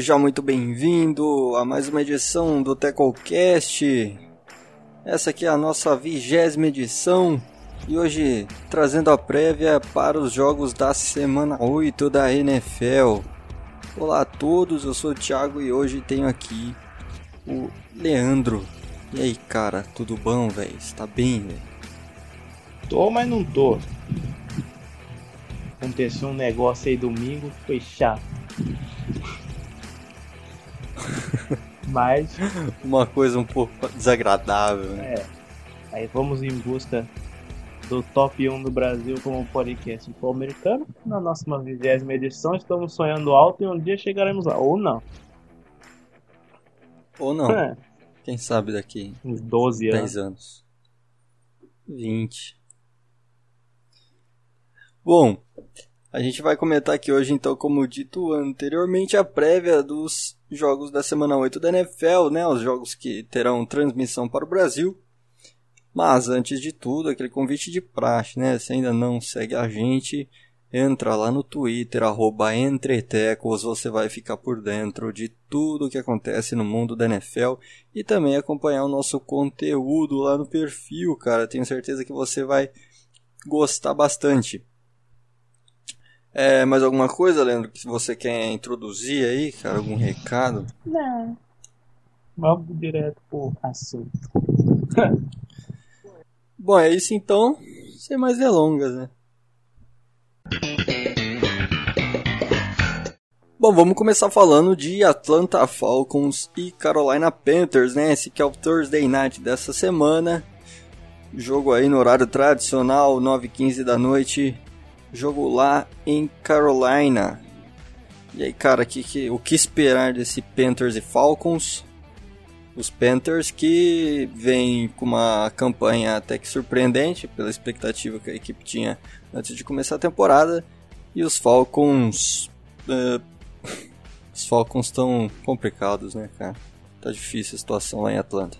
Seja muito bem-vindo a mais uma edição do TecoCast. Essa aqui é a nossa vigésima edição e hoje trazendo a prévia para os jogos da semana 8 da NFL. Olá a todos, eu sou o Thiago e hoje tenho aqui o Leandro. E aí, cara, tudo bom, velho? Está bem, velho? Tô, mas não tô. Aconteceu um negócio aí domingo, foi chato. Mas. Uma coisa um pouco desagradável, né? É. Aí vamos em busca do top 1 do Brasil como podcast americano. Na nossa 20 edição, estamos sonhando alto e um dia chegaremos lá. Ou não. Ou não. É. Quem sabe daqui. Uns 12 anos. 10 anos. 20. Bom, a gente vai comentar aqui hoje, então, como dito anteriormente, a prévia dos jogos da semana 8 da NFL, né? Os jogos que terão transmissão para o Brasil. Mas, antes de tudo, aquele convite de praxe, né? Se ainda não segue a gente, entra lá no Twitter, arroba Entretecos, você vai ficar por dentro de tudo o que acontece no mundo da NFL e também acompanhar o nosso conteúdo lá no perfil, cara. Tenho certeza que você vai gostar bastante. É, mais alguma coisa, Leandro, que você quer introduzir aí, cara? Algum recado? Não. Vamos direto pro assunto. Bom, é isso então. Sem mais delongas, né? Bom, vamos começar falando de Atlanta Falcons e Carolina Panthers, né? Esse que é o Thursday Night dessa semana. Jogo aí no horário tradicional, 9h15 da noite jogo lá em Carolina. E aí, cara, que, que, o que esperar desse Panthers e Falcons? Os Panthers que vêm com uma campanha até que surpreendente pela expectativa que a equipe tinha antes de começar a temporada. E os Falcons. Uh, os Falcons estão complicados, né, cara? Tá difícil a situação lá em Atlanta.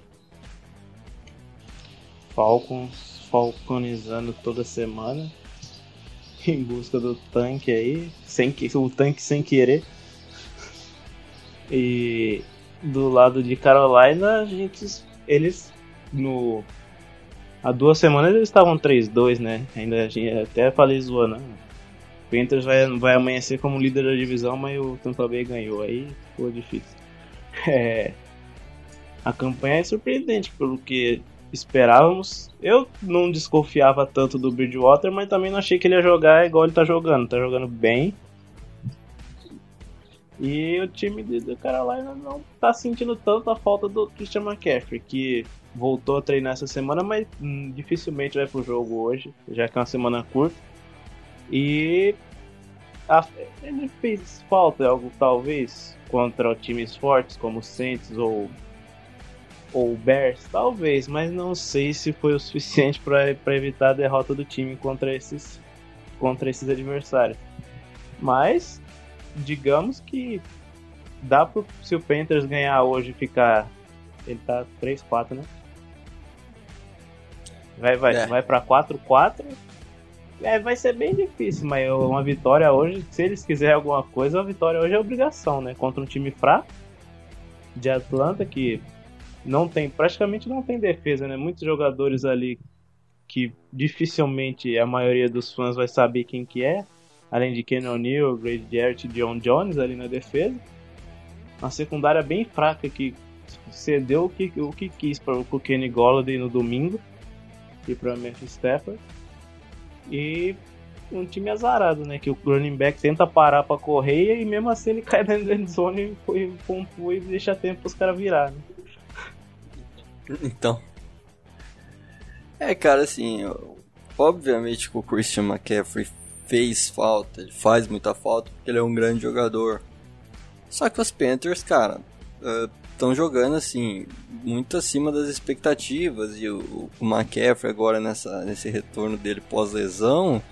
Falcons falconizando toda semana. em busca do tanque aí, sem que o tanque sem querer. E do lado de Carolina, a gente eles no há duas semanas eles estavam 3-2, né? Ainda até falei zoando. Né? Panthers vai, vai amanhecer como líder da divisão, mas o Tampa Bay ganhou. Aí ficou difícil. É, a campanha é surpreendente, pelo que esperávamos. Eu não desconfiava tanto do Bridgewater, mas também não achei que ele ia jogar igual ele tá jogando. Tá jogando bem. E o time do Carolina não tá sentindo tanto a falta do Christian McCaffrey, que voltou a treinar essa semana, mas hum, dificilmente vai pro jogo hoje, já que é uma semana curta. E a, ele fez falta algo talvez contra times fortes como Saints ou ou Bears, talvez, mas não sei se foi o suficiente para evitar a derrota do time contra esses, contra esses adversários. Mas, digamos que dá pro, se o Panthers ganhar hoje ficar. Ele tá 3-4, né? Vai, vai, é. vai pra 4-4. É, vai ser bem difícil, mas uma vitória hoje, se eles quiserem alguma coisa, a vitória hoje é obrigação, né? Contra um time fraco de Atlanta que não tem, praticamente não tem defesa, né? Muitos jogadores ali que dificilmente a maioria dos fãs vai saber quem que é, além de Ken O'Neill, Grady Jarrett e John Jones ali na defesa. Uma secundária bem fraca que cedeu o que, o que quis para o Kenny Golladay no domingo e para Memphis Stafford. E um time azarado, né? Que o running back tenta parar para correr e mesmo assim ele cai dentro da zone e pompou e deixa tempo para os caras virar, né? Então. É, cara, assim, obviamente que o Christian McCaffrey fez falta, ele faz muita falta porque ele é um grande jogador. Só que os Panthers, cara, estão uh, jogando assim, muito acima das expectativas. E o, o McCaffrey agora nessa, nesse retorno dele pós-lesão,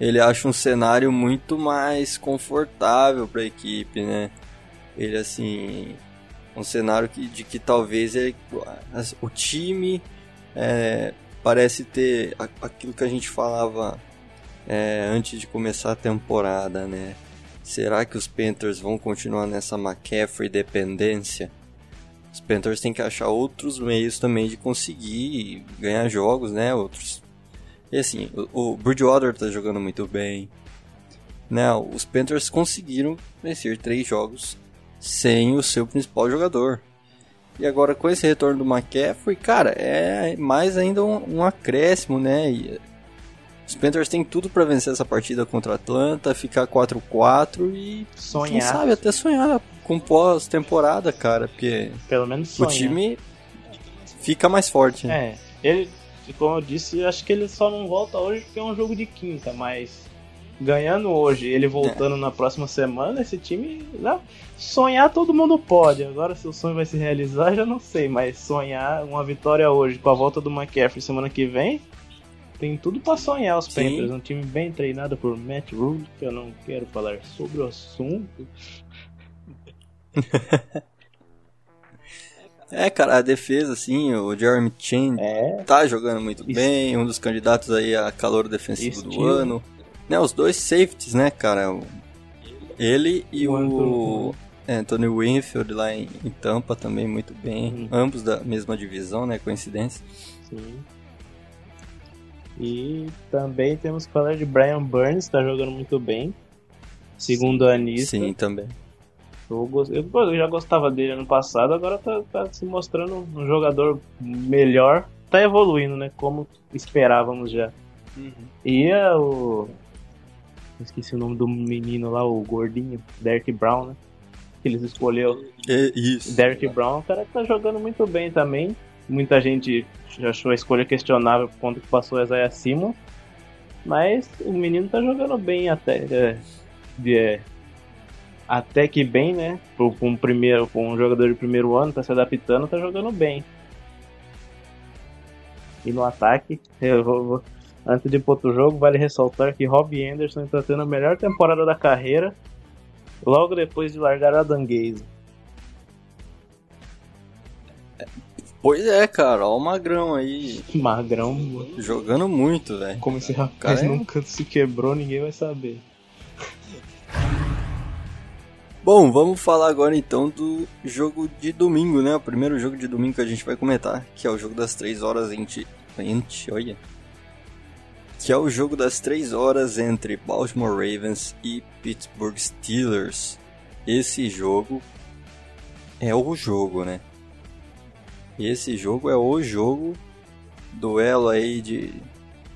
ele acha um cenário muito mais confortável para a equipe, né? Ele assim, um cenário que, de que talvez ele, o time é, parece ter aquilo que a gente falava é, antes de começar a temporada, né? Será que os Panthers vão continuar nessa McCaffrey dependência? Os Panthers têm que achar outros meios também de conseguir ganhar jogos, né? Outros. E assim, o, o Bridgewater tá jogando muito bem. Né? Os Panthers conseguiram vencer três jogos sem o seu principal jogador. E agora com esse retorno do McCaffrey, cara, é mais ainda um, um acréscimo, né? E os Panthers têm tudo para vencer essa partida contra a Atlanta, ficar 4-4 e sonhar. quem sabe até sonhar com pós-temporada, cara, porque pelo menos sonhar. o time fica mais forte. Né? É, ele, como eu disse, acho que ele só não volta hoje porque é um jogo de quinta, mas ganhando hoje, ele voltando é. na próxima semana, esse time. Não, sonhar todo mundo pode. Agora, se o sonho vai se realizar, já não sei. Mas sonhar uma vitória hoje com a volta do McCaffrey semana que vem, tem tudo para sonhar os Panthers. Um time bem treinado por Matt Rule, que eu não quero falar sobre o assunto. É, cara, a defesa, assim, o Jeremy Chin é. tá jogando muito Isso. bem, um dos candidatos aí a calor defensivo Estilo. do ano. Né, os dois safeties, né, cara? Ele e o, o Anthony Winfield lá em, em, Tampa também muito bem. Uhum. Ambos da mesma divisão, né? Coincidência. Sim. E também temos que falar de Brian Burns, tá jogando muito bem. Segundo a Anista. Sim, também. Eu, eu, já gostava dele ano passado, agora tá, tá, se mostrando um jogador melhor. Tá evoluindo, né? Como esperávamos já. Uhum. E o Esqueci o nome do menino lá, o gordinho, Derek Brown, né? Que eles escolheu. É isso. Derek Brown, o cara que tá jogando muito bem também. Muita gente achou a escolha questionável por conta que passou o Isaiah Simon. Mas o menino tá jogando bem até. É, é, até que bem, né? Com um, primeiro, um jogador de primeiro ano, tá se adaptando, tá jogando bem. E no ataque, eu vou, vou Antes de ir para outro jogo, vale ressaltar que Robbie Anderson está tendo a melhor temporada da carreira logo depois de largar a Danguese. Pois é, cara, ó o Magrão aí. Magrão. Jogando muito, velho. Como esse rapaz é... nunca se quebrou, ninguém vai saber. Bom, vamos falar agora então do jogo de domingo, né? O primeiro jogo de domingo que a gente vai comentar, que é o jogo das 3 horas entre. Ente, olha que é o jogo das 3 horas entre Baltimore Ravens e Pittsburgh Steelers. Esse jogo é o jogo, né? Esse jogo é o jogo, duelo aí de,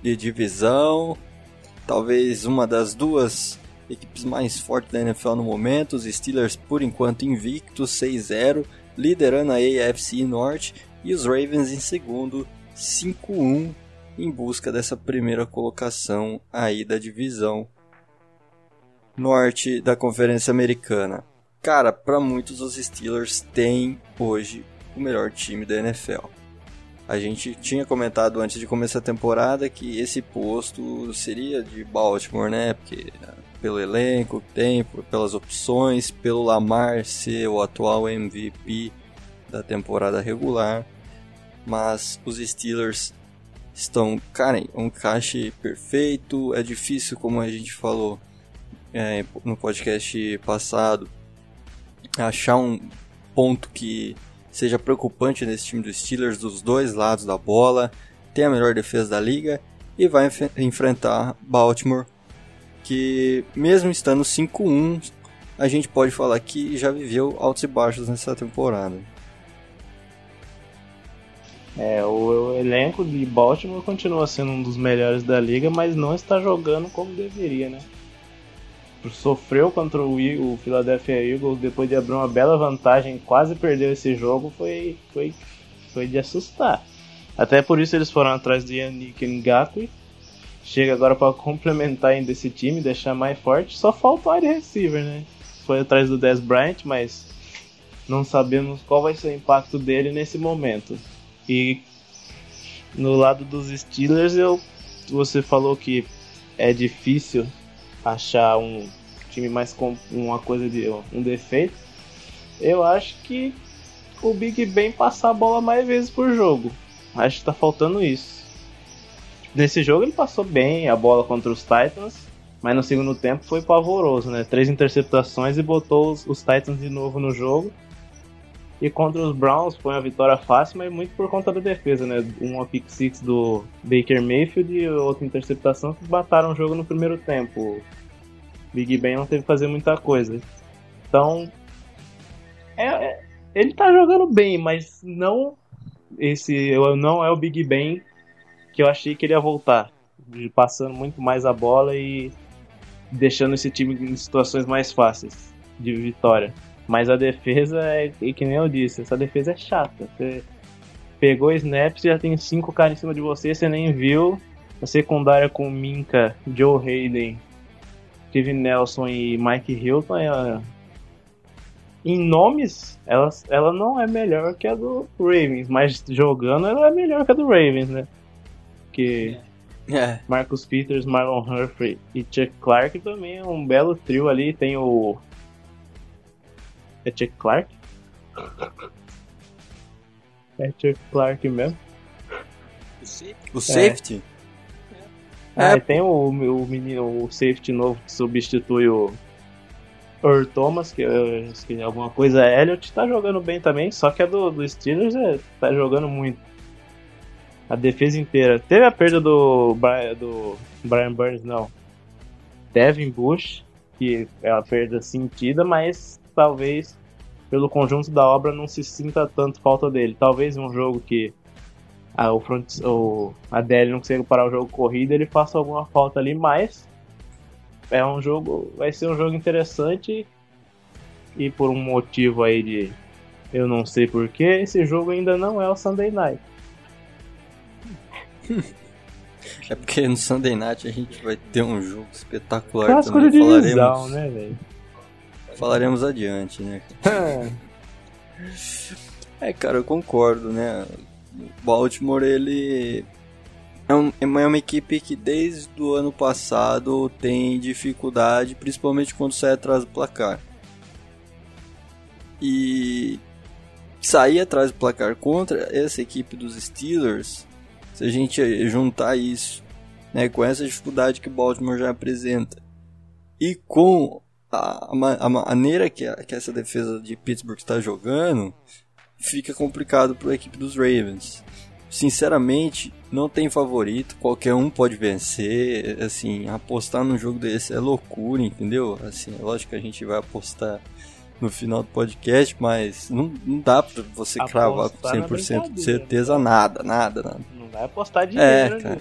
de divisão, talvez uma das duas equipes mais fortes da NFL no momento, os Steelers por enquanto invictos 6-0, liderando a AFC Norte, e os Ravens em segundo 5-1 em busca dessa primeira colocação aí da divisão norte da Conferência Americana. Cara, para muitos os Steelers têm hoje o melhor time da NFL. A gente tinha comentado antes de começar a temporada que esse posto seria de Baltimore, né? Porque pelo elenco que tem, pelas opções, pelo Lamar ser o atual MVP da temporada regular. Mas os Steelers estão, cara, um encaixe perfeito. É difícil, como a gente falou é, no podcast passado, achar um ponto que seja preocupante nesse time dos Steelers dos dois lados da bola. Tem a melhor defesa da liga e vai enf enfrentar Baltimore, que mesmo estando 5-1, a gente pode falar que já viveu altos e baixos nessa temporada. É, o, elenco de Baltimore continua sendo um dos melhores da liga, mas não está jogando como deveria, né? Sofreu contra o, o Philadelphia Eagles depois de abrir uma bela vantagem, quase perdeu esse jogo, foi, foi, foi de assustar. Até por isso eles foram atrás de Yannick Ngakwe. Chega agora para complementar ainda esse time, deixar mais forte. Só falta o área receiver, né? Foi atrás do Dez Bryant, mas não sabemos qual vai ser o impacto dele nesse momento. E no lado dos Steelers, eu, você falou que é difícil achar um time mais com uma coisa de um defeito. Eu acho que o Big Ben passar a bola mais vezes por jogo. Acho que tá faltando isso. Nesse jogo ele passou bem a bola contra os Titans, Mas no segundo tempo foi pavoroso, né? Três interceptações e botou os, os Titans de novo no jogo. E contra os Browns foi uma vitória fácil, mas muito por conta da defesa, né? Uma pick six do Baker Mayfield e outra interceptação que mataram o jogo no primeiro tempo. Big Ben não teve que fazer muita coisa. Então, é, é, ele tá jogando bem, mas não esse não é o Big Ben que eu achei que ele ia voltar, passando muito mais a bola e deixando esse time em situações mais fáceis de vitória. Mas a defesa é, que nem eu disse, essa defesa é chata. Você pegou snaps, já tem cinco caras em cima de você, você nem viu. A secundária com Minka, Joe Hayden, Steve Nelson e Mike Hilton é, em nomes, ela, ela não é melhor que a do Ravens, mas jogando ela é melhor que a do Ravens, né? Que é. Marcus Peters, Marlon Humphrey e Chuck Clark também é um belo trio ali. Tem o. É Chuck Clark? É Chuck Clark mesmo. O safety? É, é. tem o, o menino, o safety novo que substitui o Earl Thomas, que, que é alguma coisa Elliott, tá jogando bem também, só que a do, do Steelers é, tá jogando muito. A defesa inteira. Teve a perda do, do Brian Burns, não. Devin Bush, que é uma perda sentida, mas talvez pelo conjunto da obra não se sinta tanto falta dele. Talvez um jogo que a, o front, o, a DL não consiga parar o jogo corrido, ele faça alguma falta ali, mas é um jogo, vai ser um jogo interessante e por um motivo aí de eu não sei porquê, esse jogo ainda não é o Sunday Night. É porque no Sunday Night a gente vai ter um jogo espetacular Clássico também. De falaremos, né, velho? Falaremos adiante, né? é, cara, eu concordo, né? Baltimore, ele é, um, é uma equipe que desde o ano passado tem dificuldade, principalmente quando sai atrás do placar. E sair atrás do placar contra essa equipe dos Steelers, se a gente juntar isso né, com essa dificuldade que o Baltimore já apresenta e com a, a, maneira que, a, que essa defesa de Pittsburgh está jogando, fica complicado para a equipe dos Ravens sinceramente, não tem favorito, qualquer um pode vencer, assim, apostar num jogo desse é loucura, entendeu? Assim, é lógico que a gente vai apostar no final do podcast, mas não, não dá pra você apostar cravar com 100% de certeza nada, nada, nada. Não vai apostar dinheiro, é, né?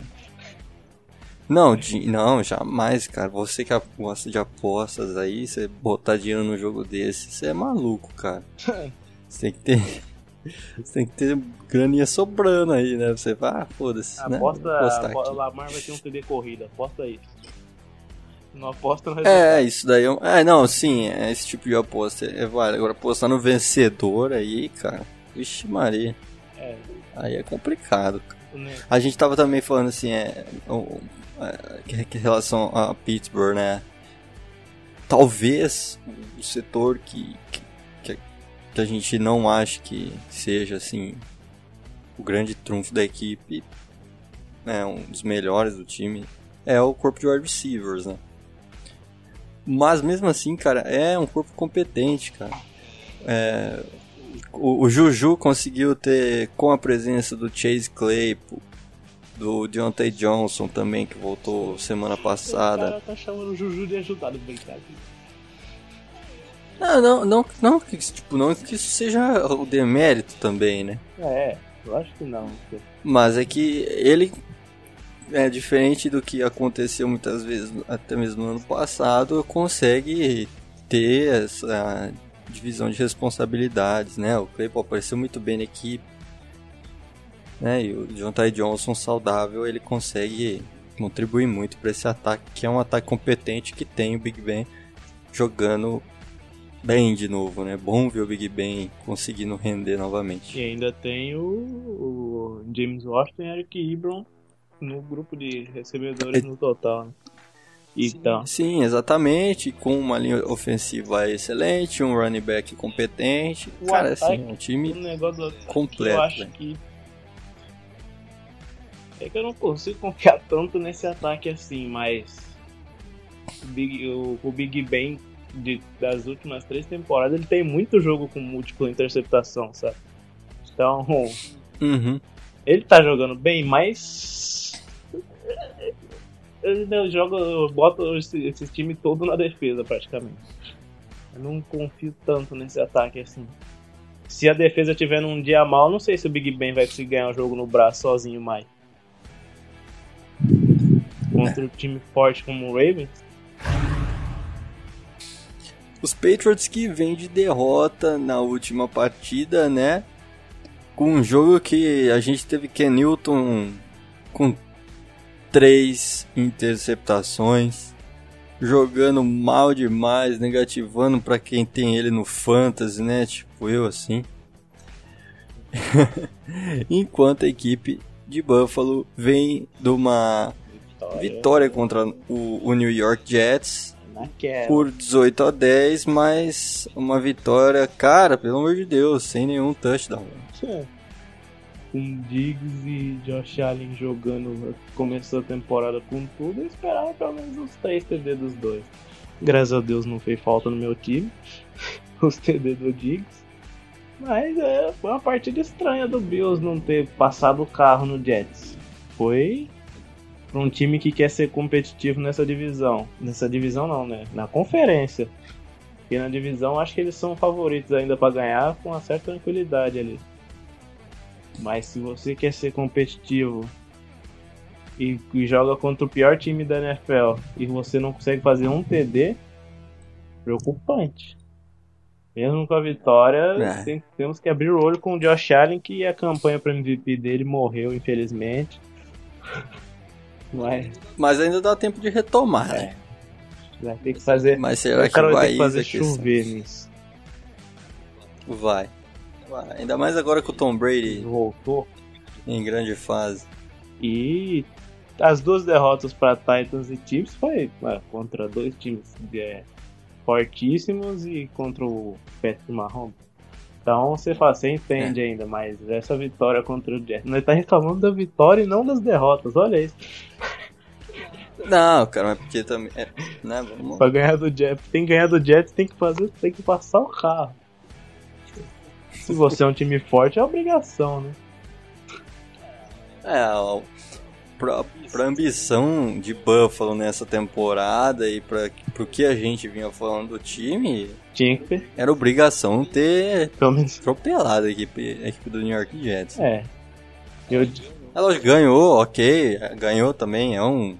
Cara. Não, de, não, jamais, cara. Você que gosta de apostas aí, você botar dinheiro num jogo desse, você é maluco, cara. você tem que ter você tem que ter graninha sobrando aí, né? Você vai, ah, foda-se. Né? Aposta, né? Lamar vai ter um TD corrida, aposta aí. Não aposta no. É, isso daí é, um... é não, sim, é esse tipo de aposta é válido. Agora apostar no vencedor aí, cara. Vixe Maria. É. Aí é complicado, A gente tava também falando assim, é, é, em relação a Pittsburgh, né? Talvez o setor que, que que a gente não acha que seja assim o grande trunfo da equipe, né, um dos melhores do time, é o corpo de wide receivers, né? Mas mesmo assim, cara, é um corpo competente, cara. É, o, o, Juju conseguiu ter, com a presença do Chase Claypool, do Deontay Johnson também, que voltou semana passada. O cara tá chamando o Juju de ajudado, brincadeira. Não, não, não, não, que, tipo, não que isso seja o demérito também, né? É, eu acho que não. Mas é que ele é diferente do que aconteceu muitas vezes, até mesmo no ano passado, consegue ter essa divisão de responsabilidades, né? O Claypool apareceu muito bem na equipe, né? E o John Ty Johnson saudável, ele consegue contribuir muito para esse ataque, que é um ataque competente que tem o Big Ben jogando bem de novo, né? Bom ver o Big Ben conseguindo render novamente. E ainda tem o, o James Washington e Eric Ebron no grupo de recebedores é... no total, né? Então. Sim, sim, exatamente. Com uma linha ofensiva excelente, um running back competente. O Cara, assim, um time um completo. Eu acho que é que eu não consigo confiar tanto nesse ataque assim, mas O Big, o, o Big Ben de, das últimas três temporadas, ele tem muito jogo com múltipla interceptação, sabe? Então, Uhum. ele tá jogando bem, mas. Ele joga, eu boto esse, esse time todo na defesa, praticamente. Eu não confio tanto nesse ataque assim. Se a defesa tiver num dia mal, não sei se o Big Ben vai conseguir ganhar o jogo no braço sozinho mais. Contra um time forte como o Ravens. Os Patriots que vêm de derrota na última partida, né? Com um jogo que a gente teve Ken Newton com três interceptações, jogando mal demais, negativando para quem tem ele no fantasy, né? Tipo eu assim. Enquanto a equipe de Buffalo vem de uma vitória contra o, o New York Jets Naquela. por 18 a 10, mas uma vitória, cara, pelo amor de Deus, sem nenhum touchdown. Com Diggs e Josh Allen jogando, começou a temporada com tudo, eu esperava pelo menos uns 3 TD dos dois. Graças a Deus não fez falta no meu time, os TD do Diggs. Mas é, foi uma partida estranha do Bills não ter passado o carro no Jets. Foi para um time que quer ser competitivo nessa divisão. Nessa divisão não, né? Na conferência. Porque na divisão acho que eles são favoritos ainda para ganhar com uma certa tranquilidade ali. Mas se você quer ser competitivo e, e joga contra o pior time da NFL e você não consegue fazer um TD, preocupante. Mesmo com a vitória, É. tem- temos que abrir o olho com o Josh Allen, que a campanha para MVP dele morreu, infelizmente. Mas Mas ainda dá tempo de retomar. né? vai ter que fazer. Mas será o que cara vai vai ter que fazer chover nisso. Vai. Ainda mais agora com o Tom Brady Voltou. em grande fase. E as duas derrotas para Titans e Chiefs foi contra dois times é, fortíssimos e contra o Patrick Mahomes. Então você fala, você entende ainda, mas essa vitória contra o Jets. Nós tá reclamando da vitória e não das derrotas, olha isso. Não, cara, mas porque também. É, né, vamos... Pra ganhar do Jets, tem que ganhar do Jets, tem que fazer, tem que passar o carro. Se você é um time forte, é obrigação, né? É, pra, pra ambição de Buffalo nessa temporada e pra, pro que a gente vinha falando do time, Tinha que era obrigação ter pelo menos. atropelado a equipe, a equipe do New York Jets. É. Eu, Ela ganhou, ok, ganhou também, é um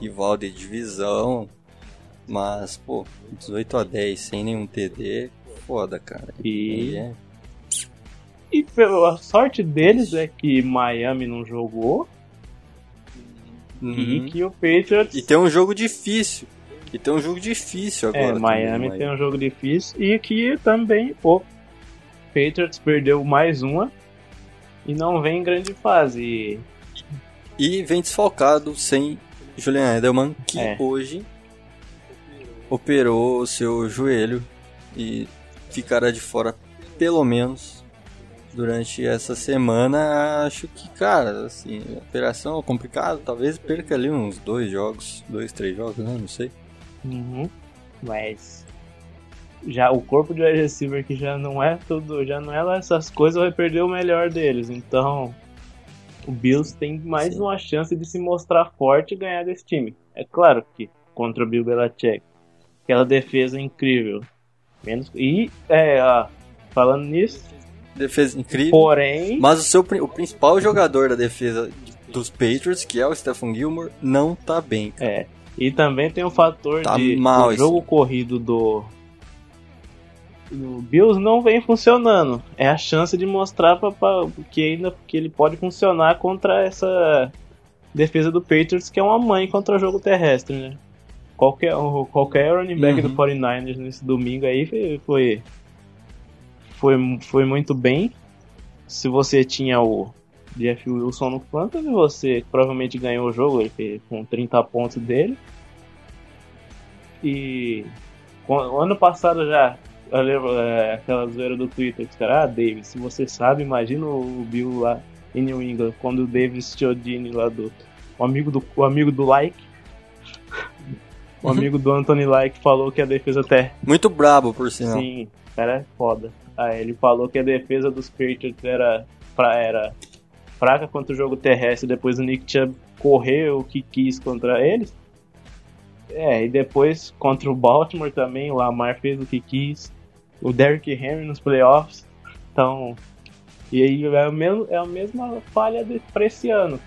rival de divisão, mas, pô, 18 a 10 sem nenhum TD, foda, cara. E- Aí é- E pela sorte deles é que Miami não jogou Uhum. e que o Patriots. E tem um jogo difícil. E tem um jogo difícil agora. é, também, Miami mas- tem um jogo difícil e que também o Patriots perdeu mais uma e não vem em grande fase. E E vem desfalcado sem Julian Edelman, que É. hoje operou o seu joelho e ficará de fora pelo menos durante essa semana. Acho que, cara, assim, a operação é complicada, talvez perca ali uns dois jogos, dois, três jogos, né? Não sei. Uhum. Mas já o corpo de wide receiver que já não é tudo, já não é lá essas coisas, vai perder o melhor deles. Então, o Bills tem mais Sim. uma chance de se mostrar forte e ganhar desse time. É claro que contra o Bill Belichick, aquela defesa incrível. Menos e é, ó, falando nisso, Defesa incrível. porém, Mas o, seu, o principal jogador da defesa dos Patriots, que é o Stephen Gilmore, não tá bem. cara. É. E também tem o fator Tá de mal o esse- jogo corrido do do Bills não vem funcionando. É a chance de mostrar pra, pra, que ainda que ele pode funcionar contra essa defesa do Patriots, que é uma mãe contra o jogo terrestre, né? Qualquer, o- qualquer running back Uhum. do 49ers nesse domingo aí foi, foi, foi, foi muito bem. Se você tinha o Jeff Wilson no Fantasy, você provavelmente ganhou o jogo ele com 30 pontos dele. E o ano passado já, eu lembro é, aquela zoeira do Twitter, que caras, ah, Davis, se você sabe, imagina o Bill lá em New England, quando o Davis Chiodini lá do. O amigo do, o amigo do like. Um amigo do Anthony Like falou que a defesa até. Muito brabo, por sinal. Sim, o cara é foda. Aí ele falou que a defesa dos Patriots era, fra- era fraca contra o jogo terrestre. Depois o Nick Chubb correu o que quis contra eles. É, e depois contra o Baltimore também, o Lamar fez o que quis. O Derrick Henry nos playoffs. Então. E aí é, o mesmo, é a mesma falha pra esse ano.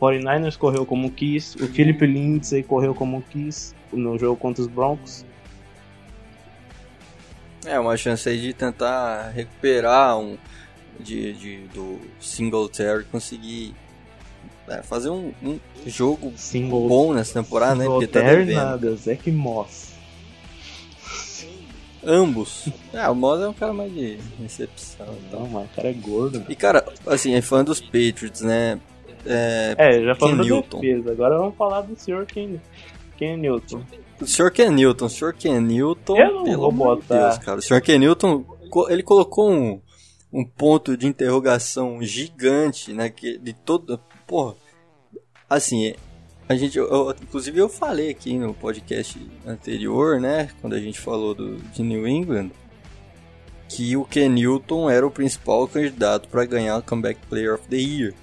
49ers correu como quis, o Philip Lindsay correu como quis no jogo contra os Broncos. É, uma chance aí de tentar recuperar um de, de do Singletary conseguir é, fazer um, um jogo Single bom nessa temporada, né? Porque tá devendo. nada, Zac Moss. Ambos. É, o Moss é um cara mais de recepção. Então. Não, o cara é gordo. E cara, assim, é fã dos Patriots, né? É, É, já falamos da Newton. defesa, agora vamos falar do senhor Ken, Ken Newton. O Sr. Ken Newton, o Sr. Ken Newton, Eu não pelo vou de botar. Deus, cara. O Sr. Ken Newton, co- ele colocou um, um ponto de interrogação gigante, né? Que de todo, porra, assim, a gente, eu- inclusive eu falei aqui no podcast anterior, né? Quando a gente falou do, de New England, que o Ken Newton era o principal candidato para ganhar o Comeback Player of the Year.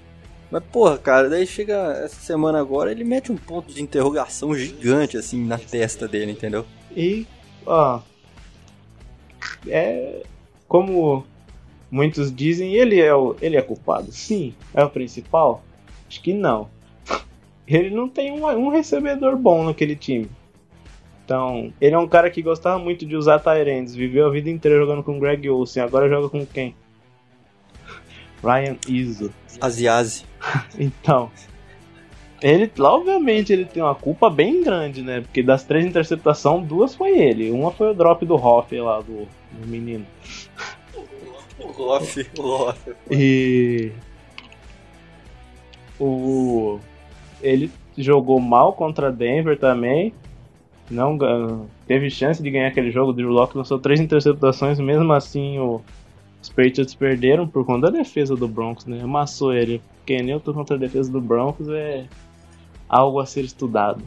Mas, porra, cara, daí chega essa semana agora, ele mete um ponto de interrogação gigante, assim, na testa dele, entendeu? E, ó, é como muitos dizem, ele é o, ele é culpado? Sim. É o principal? Acho que não. Ele não tem um, um recebedor bom naquele time. Então, ele é um cara que gostava muito de usar Tyrands, viveu a vida inteira jogando com Greg Olsen, agora joga com quem? Ryan Izzo. Asiase. Então, ele, obviamente, ele tem uma culpa bem grande, né? Porque das três interceptações, duas foi ele. Uma foi o drop do Hoff lá, do, do menino. O Loff, o Loff. E. O. Ele jogou mal contra Denver também. Não teve chance de ganhar aquele jogo. O Drew Locke lançou três interceptações, mesmo assim o, os Patriots perderam por conta da defesa do Broncos, né? Amassou ele. Ken Newton contra a defesa do Broncos é algo a ser estudado.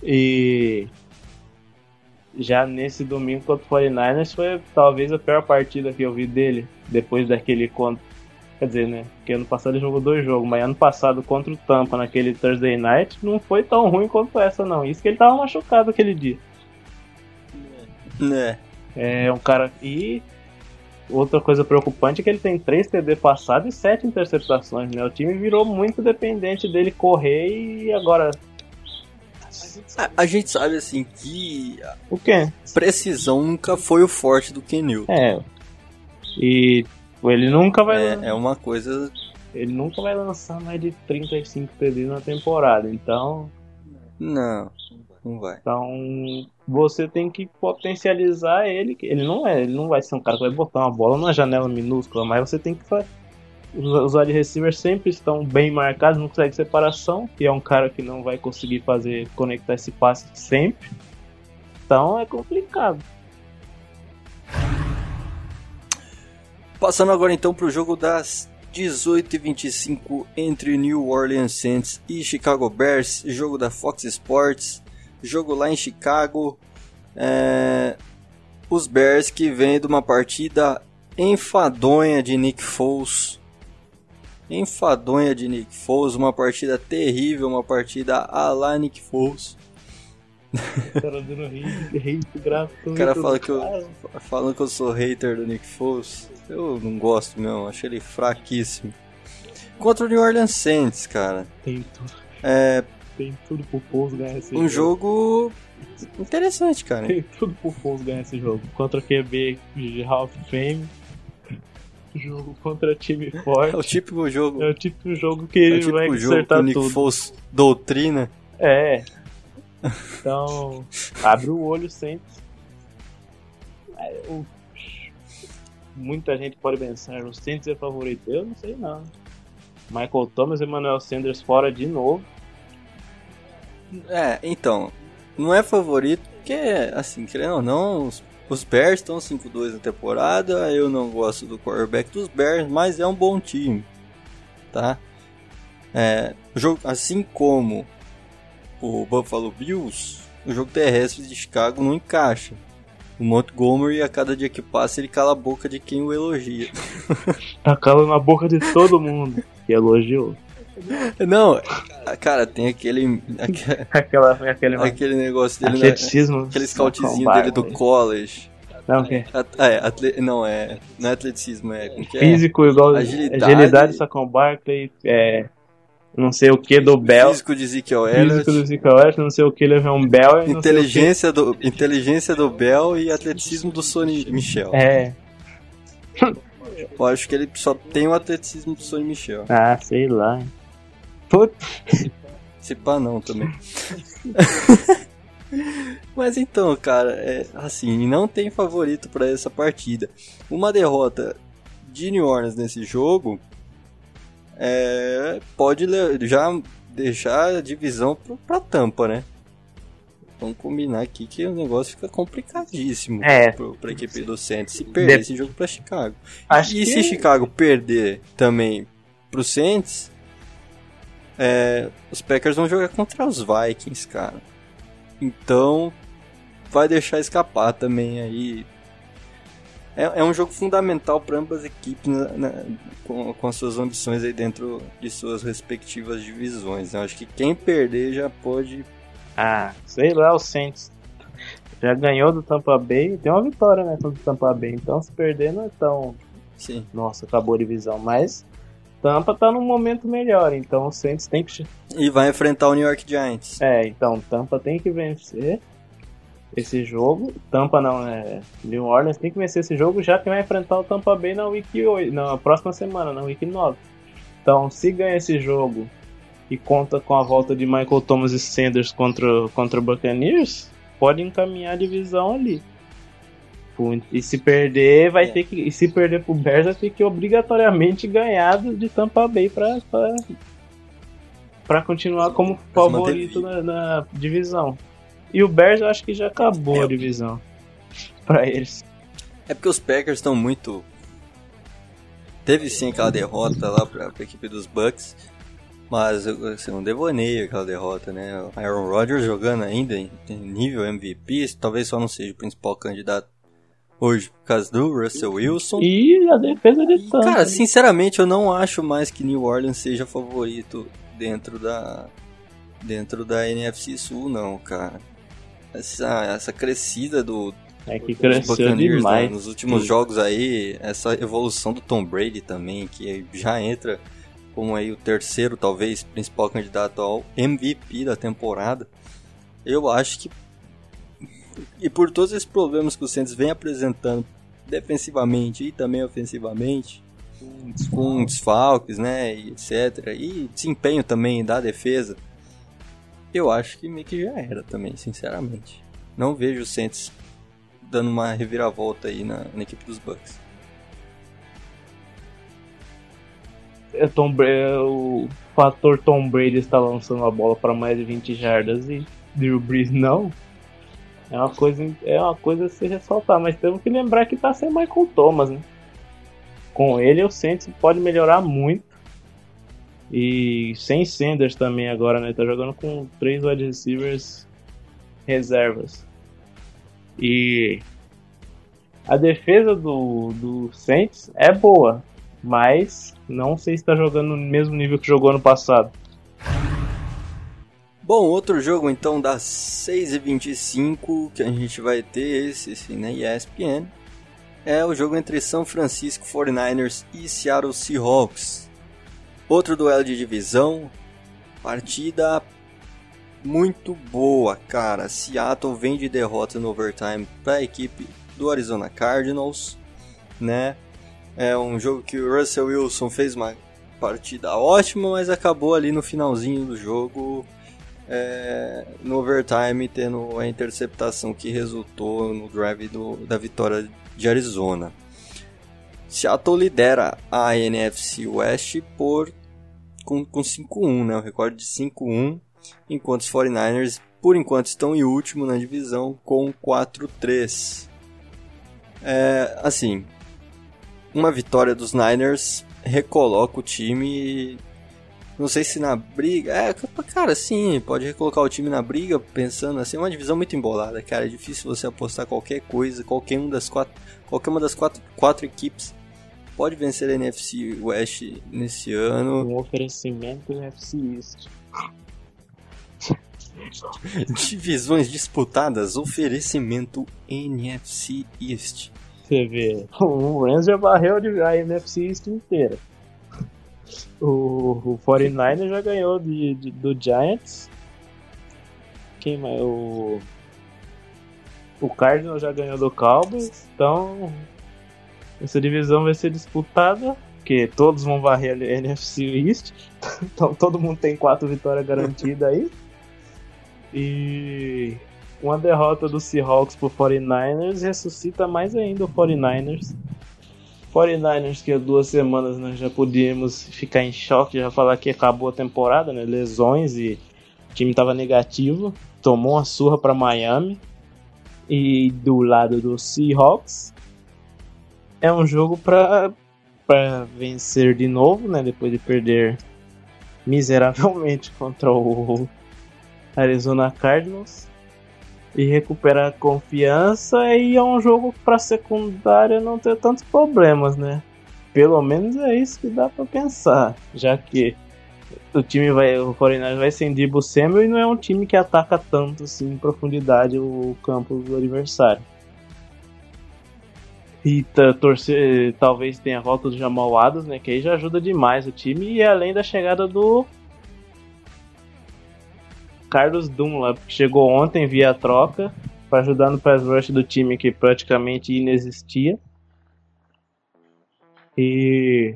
E já nesse domingo contra o 49ers foi talvez a pior partida que eu vi dele, depois daquele contra. Quer dizer, né? Porque ano passado ele jogou dois jogos, mas ano passado contra o Tampa naquele Thursday Night não foi tão ruim quanto essa, não. Isso que ele tava machucado aquele dia. Né. É um cara. E outra coisa preocupante é que ele tem 3 TD passados e 7 interceptações, né? O time virou muito dependente dele correr e agora. A, a gente sabe, assim, que O quê? precisão nunca foi o forte do Ken Newton. É. E ele nunca vai. É, é uma coisa... Ele nunca vai lançar mais de 35 TD na temporada. Então. Não, não vai. Então você tem que potencializar ele. Ele não é, ele não vai ser um cara que vai botar uma bola numa janela minúscula, mas você tem que fa- os, os wide receivers sempre estão bem marcados, não consegue separação, e é um cara que não vai conseguir fazer conectar esse passe sempre. Então é complicado. Passando agora então pro jogo das 18h25 entre New Orleans Saints e Chicago Bears, jogo da Fox Sports, jogo lá em Chicago. É, Os Bears que vêm de uma partida enfadonha de Nick Foles. Enfadonha de Nick Foles, uma partida terrível, uma partida a lá Nick Foles. O cara dando hate, hate gratuito. O cara fala que eu, falando que eu sou hater do Nick Foles. Eu não gosto mesmo, acho ele fraquíssimo. Contra o New Orleans Saints, cara. Tem tudo, É tem tudo pro Foles ganhar esse um jogo interessante, cara. Tem tudo pro Foles ganhar esse jogo. Contra QB de Hall of Fame. Jogo contra time forte. É o típico jogo. É o tipo de jogo que É ele vai típico jogo que acertar o Nick. Foles doutrina. É. Então, abre o olho sempre. É, o- Muita gente pode pensar, o Saints é favorito. Eu não sei não. Michael Thomas e Emmanuel Sanders fora de novo. É, então, não é favorito porque, assim, querendo ou não, os, os Bears estão 5-2 na temporada. Eu não gosto do quarterback dos Bears, mas é um bom time, tá? É, jogo, assim como o Buffalo Bills, o jogo terrestre de Chicago não encaixa. O Montgomery, a cada dia que passa, ele cala a boca de quem o elogia. Tá calando a boca de todo mundo que elogiou. Não, cara, tem aquele. Aquela, aquele, aquele negócio dele. atleticismo. Né? Aquele scoutzinho dele do college. Não, o quê? É, atle... não, é. Não é atleticismo, é. É? Físico igual. Agilidade. Agilidade, Sacon Barkley, é. Não sei o que do Bell. Físico de Ezekiel Elliott. Físico do Ezekiel Elliott, não sei o que Le'Veon Bell. E inteligência, do, inteligência do Bell e atleticismo do Sonny Michel. É. Eu acho que ele só tem o atleticismo do Sonny Michel. Ah, sei lá. Putz. Se pá não também. Mas então, cara, é, assim, não tem favorito para essa partida. Uma derrota de New Orleans nesse jogo é, pode já deixar a divisão para Tampa, né? Vamos combinar aqui que o negócio fica complicadíssimo é. para a equipe do Saints se perder de... esse jogo para Chicago. Acho e que... se Chicago perder também para o Saints, é, os Packers vão jogar contra os Vikings, cara. Então, vai deixar escapar também aí. É, é um jogo fundamental para ambas equipes né, né, com, com as suas ambições aí dentro de suas respectivas divisões. Eu acho que quem perder já pode. Ah, sei lá, o Saints já ganhou do Tampa Bay, tem uma vitória né, contra o Tampa Bay, então se perder não é tão. Sim. Nossa, acabou a divisão, mas Tampa tá num momento melhor, então o Saints tem que. E vai enfrentar o New York Giants. É, então Tampa tem que vencer esse jogo. Tampa não, é. New Orleans tem que vencer esse jogo, já que vai enfrentar o Tampa Bay na Week 8, na próxima semana, na Week 9. Então, se ganha esse jogo e conta com a volta de Michael Thomas e Sanders contra, contra o Buccaneers, pode encaminhar a divisão ali. E se perder, vai é. ter que. E se perder pro Bears, vai ter que obrigatoriamente ganhar de Tampa Bay pra, pra, pra continuar como favorito na, na, divisão. E o Bears eu acho que já acabou é. a divisão pra eles. É porque os Packers estão muito. Teve sim aquela derrota lá pra, pra equipe dos Bucks. Mas assim, um devaneio aquela derrota, né? O Aaron Rodgers jogando ainda em nível MVP, talvez só não seja o principal candidato hoje por causa do Russell Wilson. E a defesa de Tampa. Cara, sinceramente, eu não acho mais que New Orleans seja favorito dentro da dentro da NFC Sul, não, cara. Essa, essa crescida do é que cresceu né, demais. Né, nos últimos Sim. jogos aí, essa evolução do Tom Brady também, que já entra como aí o terceiro, talvez, principal candidato ao MVP da temporada. Eu acho que e por todos esses problemas que o Santos vem apresentando defensivamente e também ofensivamente, com desfalques, né, e etc, e desempenho também da defesa, eu acho que meio que já era também, sinceramente. Não vejo o Santos dando uma reviravolta aí na, na equipe dos Bucks. É Tom Brady, o fator Tom Brady está lançando a bola para mais de 20 jardas e Drew Brees não. É uma coisa, é uma coisa a se ressaltar, mas temos que lembrar que tá sem Michael Thomas, né? Com ele o Saints pode melhorar muito. E sem Sanders também agora, né? Tá jogando com três wide receivers reservas. E a defesa do, do Saints é boa, mas não sei se está jogando no mesmo nível que jogou ano passado. Bom, outro jogo então das 6h25 que a gente vai ter, esse sim, né, ESPN, é o jogo entre São Francisco 49ers e Seattle Seahawks. Outro duelo de divisão, partida muito boa, cara. Seattle vem de derrota no overtime para a equipe do Arizona Cardinals, né? É um jogo que o Russell Wilson fez uma partida ótima, mas acabou ali no finalzinho do jogo é, no overtime tendo a interceptação que resultou no drive do, da vitória de Arizona. Seattle lidera a NFC West por com, com 5-1, né? o recorde de 5-1, enquanto os 49ers por enquanto estão em último na divisão com 4-3. É, assim, uma vitória dos Niners recoloca o time Não sei se na briga. É, cara, sim, pode recolocar o time na briga, pensando assim, é uma divisão muito embolada, cara. É difícil você apostar qualquer coisa, qualquer uma das quatro. Qualquer uma das quatro, quatro equipes pode vencer a NFC West nesse ano. Um oferecimento NFC East. Divisões disputadas, oferecimento NFC East. Você vê, o Rams já varreu a NFC East inteira. O, o 49 já ganhou de, de, do Giants. Quem mais? O, o Cardinals já ganhou do Cowboys. Então, essa divisão vai ser disputada. Porque todos vão varrer a NFC East. Então, todo mundo tem quatro vitórias garantidas aí. E uma derrota do Seahawks pro 49ers ressuscita mais ainda o 49ers. 49ers que há duas semanas nós já podíamos ficar em choque, já falar que acabou a temporada, né? Lesões e o time estava negativo. Tomou uma surra para Miami. E do lado do Seahawks é um jogo para para vencer de novo, né? Depois de perder miseravelmente contra o Arizona Cardinals e recuperar a confiança e é um jogo para secundária não ter tantos problemas, né? Pelo menos é isso que dá para pensar, já que o time vai, o 49 vai sem Debo Samuel e não é um time que ataca tanto assim em profundidade o campo do adversário. E torcer, talvez tenha a volta do Jamal Adams, né? Que aí já ajuda demais o time. E além da chegada do Carlos Dunlap, que chegou ontem via troca para ajudar no pass rush do time que praticamente inexistia. E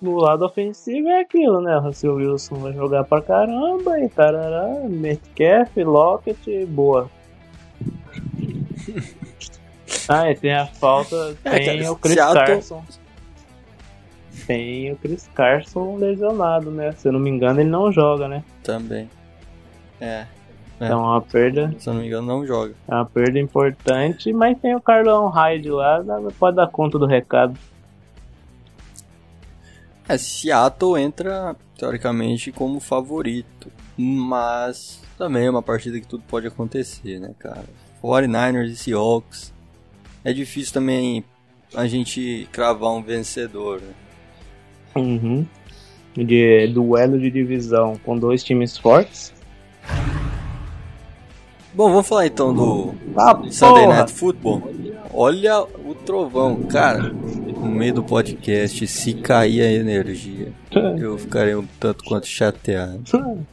no lado ofensivo é aquilo, né? O Russell Wilson vai jogar pra caramba e tarará, Metcalf, Lockett, boa. ah, e tem a falta, é, tem é, o Chris Seattle... Carson. Tem o Chris Carson lesionado, né? Se eu não me engano, ele não joga, né? Também. É. É. Então uma perda. Se eu não me engano, não joga. É uma perda importante, mas tem o Carlão Hyde lá, pode dar conta do recado. É, Seattle entra teoricamente como favorito, mas também é uma partida que tudo pode acontecer, né, cara? 49ers e Seahawks. É difícil também a gente cravar um vencedor, né? Uhum. De duelo de divisão com dois times fortes. Bom, vamos falar então do ah, Sunday porra. Night Football. Olha o trovão, cara. No meio do podcast, se cair a energia, eu ficaria um tanto quanto chateado.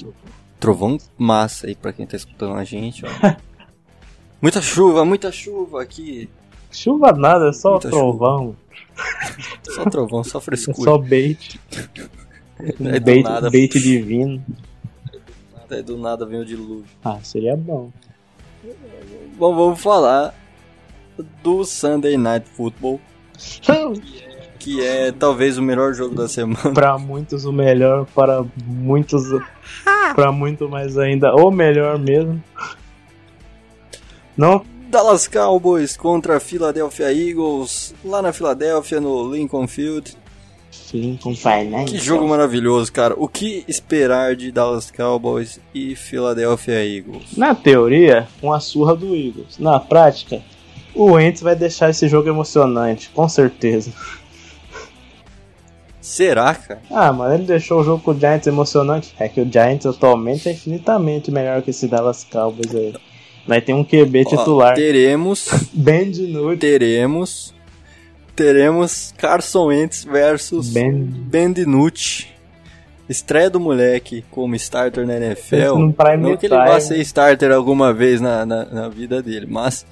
Trovão massa aí pra quem tá escutando a gente, ó. Muita chuva, muita chuva aqui. Chuva nada, é só muita trovão. Chuva. Só trovão, só frescura. É só bait. É bait, nada... bait divino. Até do nada vem o dilúvio. Ah, seria bom. Bom, vamos falar do Sunday Night Football. que é talvez o melhor jogo da semana. Para muitos o melhor, para muitos para muito mais ainda o melhor mesmo. Não Dallas Cowboys contra Philadelphia Eagles, lá na Filadélfia no Lincoln Field. Lincoln Finance. Que jogo maravilhoso, cara. O que esperar de Dallas Cowboys e Philadelphia Eagles? Na teoria, uma surra do Eagles. Na prática, o Wentz vai deixar esse jogo emocionante, com certeza. Será, cara? Ah, mas ele deixou o jogo com o Giants emocionante. É que o Giants atualmente é infinitamente melhor que esse Dallas Cowboys aí. Vai ter um QB Ó, titular. Teremos. Ben DiNucci. Teremos teremos Carson Wentz versus Ben, ben DiNucci. Estreia do moleque como starter na NFL. Não que ele vá ser starter alguma vez na, na, na vida dele, mas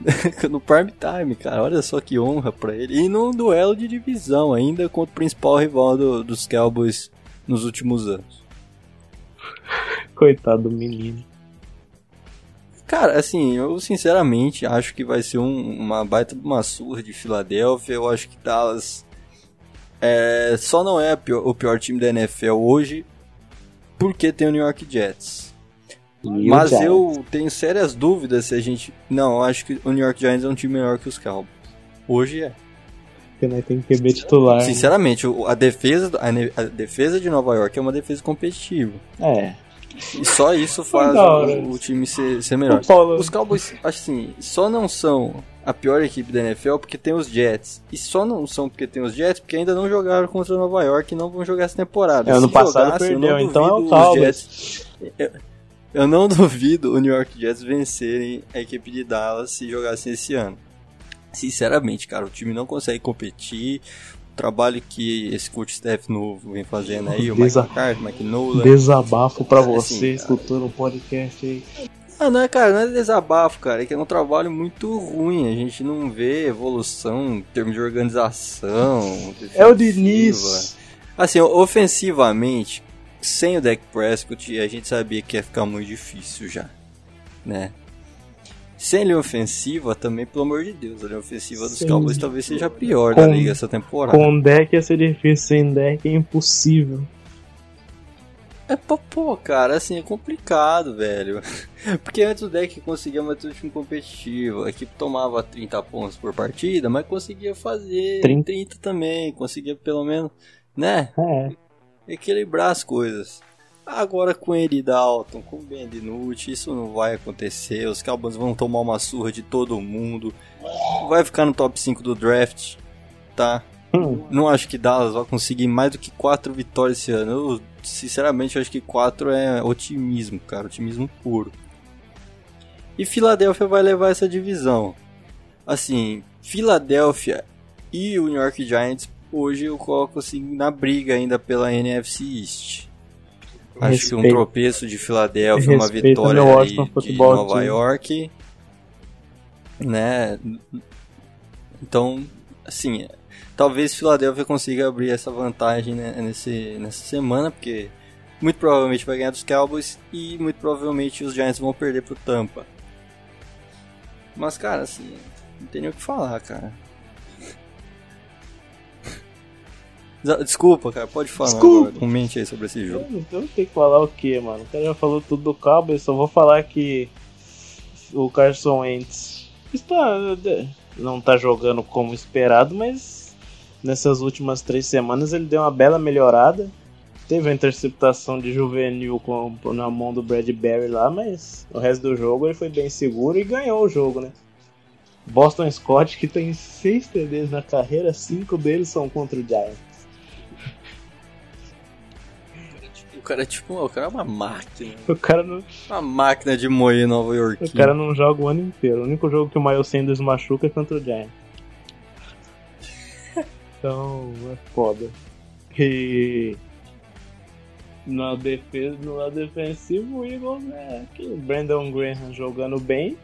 no prime time, cara. Olha só que honra pra ele. E num duelo de divisão ainda contra o principal rival do, dos Cowboys nos últimos anos. Coitado do menino. Cara, assim, eu sinceramente acho que vai ser um, uma baita de uma surra de Filadélfia. Eu acho que Dallas é, só não é pior, o pior time da NFL hoje porque tem o New York Jets. Mas Giants. eu tenho sérias dúvidas se a gente. Não, eu acho que o New York Giants é um time melhor que os Cowboys. Hoje é. porque né, tem QB titular. né? Sinceramente, o- a defesa, a defesa de Nova York é uma defesa competitiva. É. E só isso faz o, o time ser, ser melhor. Os Cowboys, assim, só não são a pior equipe da NFL porque tem os Jets. E só não são porque tem os Jets porque ainda não jogaram contra Nova York e não vão jogar essa temporada. É, ano Se passado jogasse, eu perdeu, não então é o Cowboys. Eu não duvido o New York Jets vencerem a equipe de Dallas se jogassem esse ano. Sinceramente, cara, o time não consegue competir. Trabalho que esse coach staff novo vem fazendo aí, o Mike Desa- McCarthy, Mike Nolan. Desabafo pra Assim, você, cara. escutando o podcast aí. Ah, não é, cara, não é desabafo, cara. É que é um trabalho muito ruim. A gente não vê evolução em termos de organização. É o. Diniz. Assim, ofensivamente, sem o Dak Prescott, a gente sabia que ia ficar muito difícil já, né? Sem linha ofensiva também, pelo amor de Deus, a linha ofensiva dos Sim. Cowboys talvez seja a pior da Com- liga essa temporada. Com deck ia ser difícil, sem deck é impossível. É, pô, pô, cara, assim, é complicado, velho. Porque antes o deck conseguia manter o time competitivo. A equipe tomava 30 pontos por partida, mas conseguia fazer 30. 30, também. Conseguia pelo menos, né? É. Equilibrar as coisas. Agora com ele Dalton, com o Ben DiNucci, isso não vai acontecer. Os Cowboys vão tomar uma surra de todo mundo. Vai ficar no top 5 do draft, tá? Hum, Não acho que Dallas vai conseguir mais do que 4 vitórias esse ano. Eu, sinceramente, acho que 4 é otimismo, cara. Otimismo puro. E Filadélfia vai levar essa divisão. Assim, Filadélfia e o New York Giants, hoje eu coloco assim na briga ainda pela NFC East. Acho que um Respeito. tropeço de Filadélfia, uma Respeito vitória aí de Nova Team. York, né? Então, assim, talvez Filadélfia consiga abrir essa vantagem né, nesse, nessa semana, porque muito provavelmente vai ganhar dos Cowboys e muito provavelmente os Giants vão perder pro Tampa. Mas, cara, assim, não tem nem o que falar, cara. Desculpa, cara, pode falar Desculpa. agora. Comente aí sobre esse jogo. Eu não- eu não tenho que falar o que, mano. O cara já falou tudo do Cowboys, só vou falar que o Carson Wentz está, não tá jogando como esperado, mas nessas últimas três semanas ele deu uma bela melhorada. Teve a interceptação de juvenil com, na mão do Bradbury lá, mas o resto do jogo ele foi bem seguro e ganhou o jogo, né? Boston Scott, que tem seis TDs na carreira, cinco deles são contra o Giants. O cara é tipo, o cara é uma máquina. O cara não, Uma máquina de moer Nova York. O cara não joga o ano inteiro. O único jogo que o Miles Sanders machuca é contra o Giants. Então, é foda. E na defesa, no lado defensivo, o Eagles é Brandon Graham jogando bem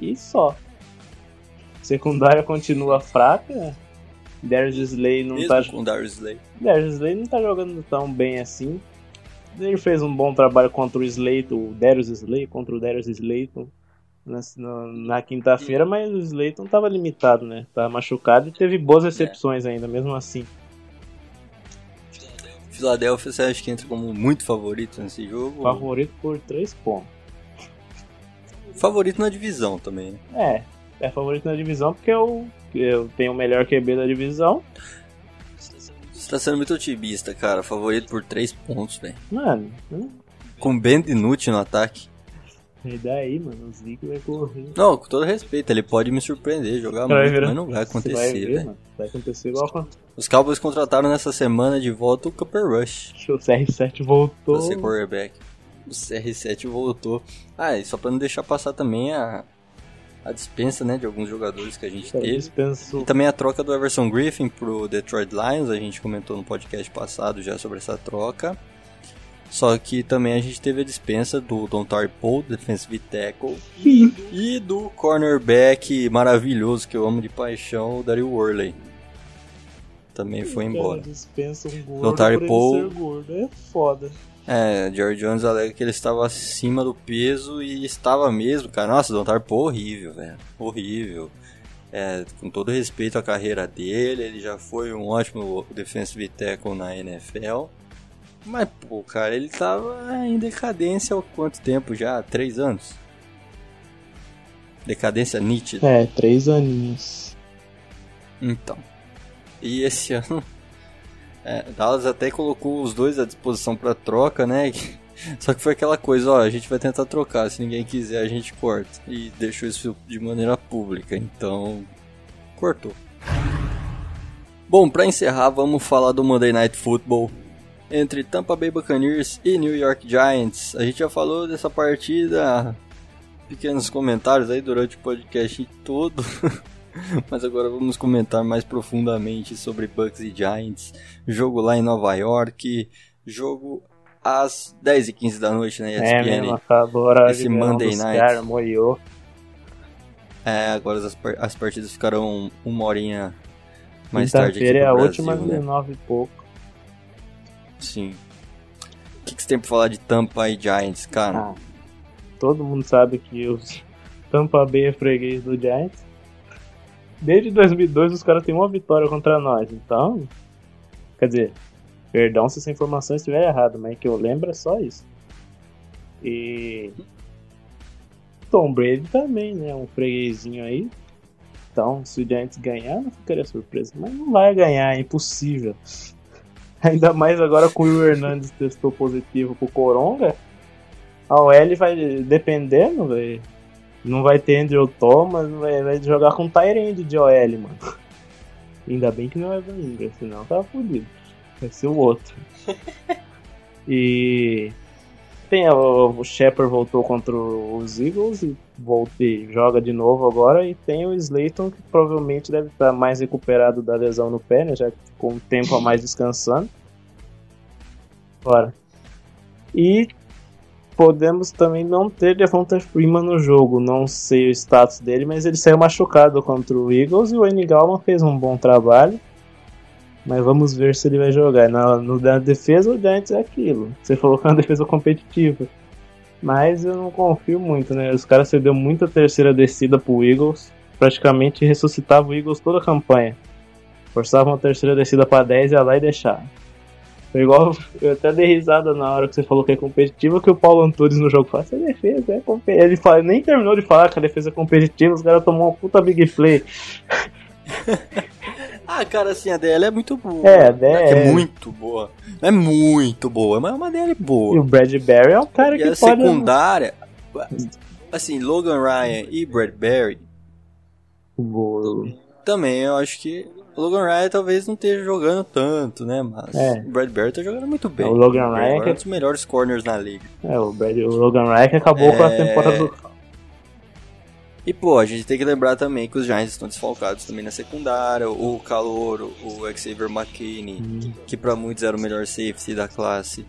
e só. Secundária continua fraca. Darius Slay não Mesmo tá com Darius Slay. Darius Slay não tá jogando tão bem assim. Ele fez um bom trabalho contra o Slayton, o Darius Slay, contra o Darius Slayton na, na, quinta-feira, mas o Slayton tava limitado, né? Tava machucado e teve boas recepções ainda, mesmo assim. Filadélfia, você acha que entra como muito favorito nesse jogo? Favorito por 3 pontos. Favorito na divisão também, né? É, é favorito na divisão porque eu, eu tenho o melhor QB da divisão. Você tá sendo muito otimista, cara. Favorito por 3 pontos, velho. Mano, hum, Com Ben DiNucci no ataque. e daí, mano, o Zeke vai correr. Não, com todo respeito, ele pode me surpreender, jogar Vai muito, virar- mas não vai acontecer, velho. Vai acontecer igual Os Cowboys contrataram nessa semana de volta o Cooper Rush o CR7 voltou. pra ser quarterback. O CR7 voltou. Ah, e só pra não deixar passar também a, a dispensa, né, de alguns jogadores que a gente Cara, teve. dispenso E também a troca do Everson Griffin pro Detroit Lions, a gente comentou no podcast passado já sobre essa troca. Só que também a gente teve a dispensa do Dontar Paul, defensive tackle, e do cornerback maravilhoso que eu amo de paixão, o Daryl Worley. Também foi Cara, embora. dispensa um gordo Notar por Paul- gordo. É foda. É, Jerry Jones alega que ele estava acima do peso e estava mesmo, cara. Nossa, o Dontar Paul horrível, velho. Horrível. É, com todo respeito à carreira dele, ele já foi um ótimo defensive tackle na NFL. Mas, pô, cara, ele tava em decadência há quanto tempo já? Três anos? Decadência nítida. É, três aninhos. Então. E esse ano, é, Dallas até colocou os dois à disposição para troca, né? Só que foi aquela coisa, ó, a gente vai tentar trocar, se ninguém quiser a gente corta. E deixou isso de maneira pública, então cortou. Bom, para encerrar, vamos falar do Monday Night Football entre Tampa Bay Buccaneers e New York Giants. A gente já falou dessa partida, pequenos comentários aí durante o podcast todo. Mas agora vamos comentar mais profundamente sobre Bucks e Giants. Jogo lá em Nova York, jogo às 10h15 da noite na ESPN. É mesmo, acabou esse Monday Night. Cara, moiou. É, agora as, as partidas ficarão uma horinha mais tarde aqui é a Brasil, última né? 19 e pouco. Sim. O que, que você tem pra falar de Tampa e Giants, cara? Ah, todo mundo sabe que os Tampa Bay é freguês do Giants. Desde 2002 os caras têm uma vitória contra nós, então... Quer dizer, perdão se essa informação estiver errada, mas que eu lembro é só isso. E... Tom Brady também, né? Um freguesinho aí. Então, se o Giants ganhar, não ficaria surpresa. Mas não vai ganhar, é impossível. Ainda mais agora com o Will Hernandes testou positivo pro Coronga. A OL vai dependendo, velho. Não vai ter Andrew Thomas, vai, vai jogar com Tyrande de OL, mano. Ainda bem que não é Evan Ingram, senão tava fodido. Vai ser o outro. e tem o, Shepard voltou contra os Eagles e, volta, e joga de novo agora. E tem o Slayton que provavelmente deve estar mais recuperado da lesão no pé, né? Já com um tempo a mais descansando. Bora. E podemos também não ter Devonta Freeman no jogo. Não sei o status dele, mas ele saiu machucado contra o Eagles e o N. Galman fez um bom trabalho. Mas vamos ver se ele vai jogar. Na, no, na defesa, o Giants é aquilo. Você falou que é uma defesa competitiva. Mas eu não confio muito, né? Os caras cedeu muita terceira descida pro Eagles. Praticamente ressuscitava o Eagles toda a campanha. Forçavam a terceira descida para 10 e ia lá e deixar. Foi igual, eu até dei risada na hora que você falou que é competitiva, que o Paulo Antunes no jogo fala, essa defesa é competitiva. Ele fala, nem terminou de falar que a defesa é competitiva, os caras tomou uma puta big play. Ah, cara, assim, a DL é muito boa. É, a DL é, é muito boa. É muito boa, mas é uma DL boa. E o Bradbury é um cara e que a pode... secundária, assim, Logan Ryan e Bradbury... Boa. Também, eu acho que o Logan Ryan talvez não esteja jogando tanto, né? Mas é. o Bradbury tá jogando muito bem. É, o Logan Ryan é um dos melhores corners na liga. É, o, Brad, o Logan Ryan acabou é... com a é. temporada do e pô, a gente tem que lembrar também que os Giants estão desfalcados também na secundária. O Calouro, o Xavier McKinney, hum. que para muitos era o melhor safety da classe,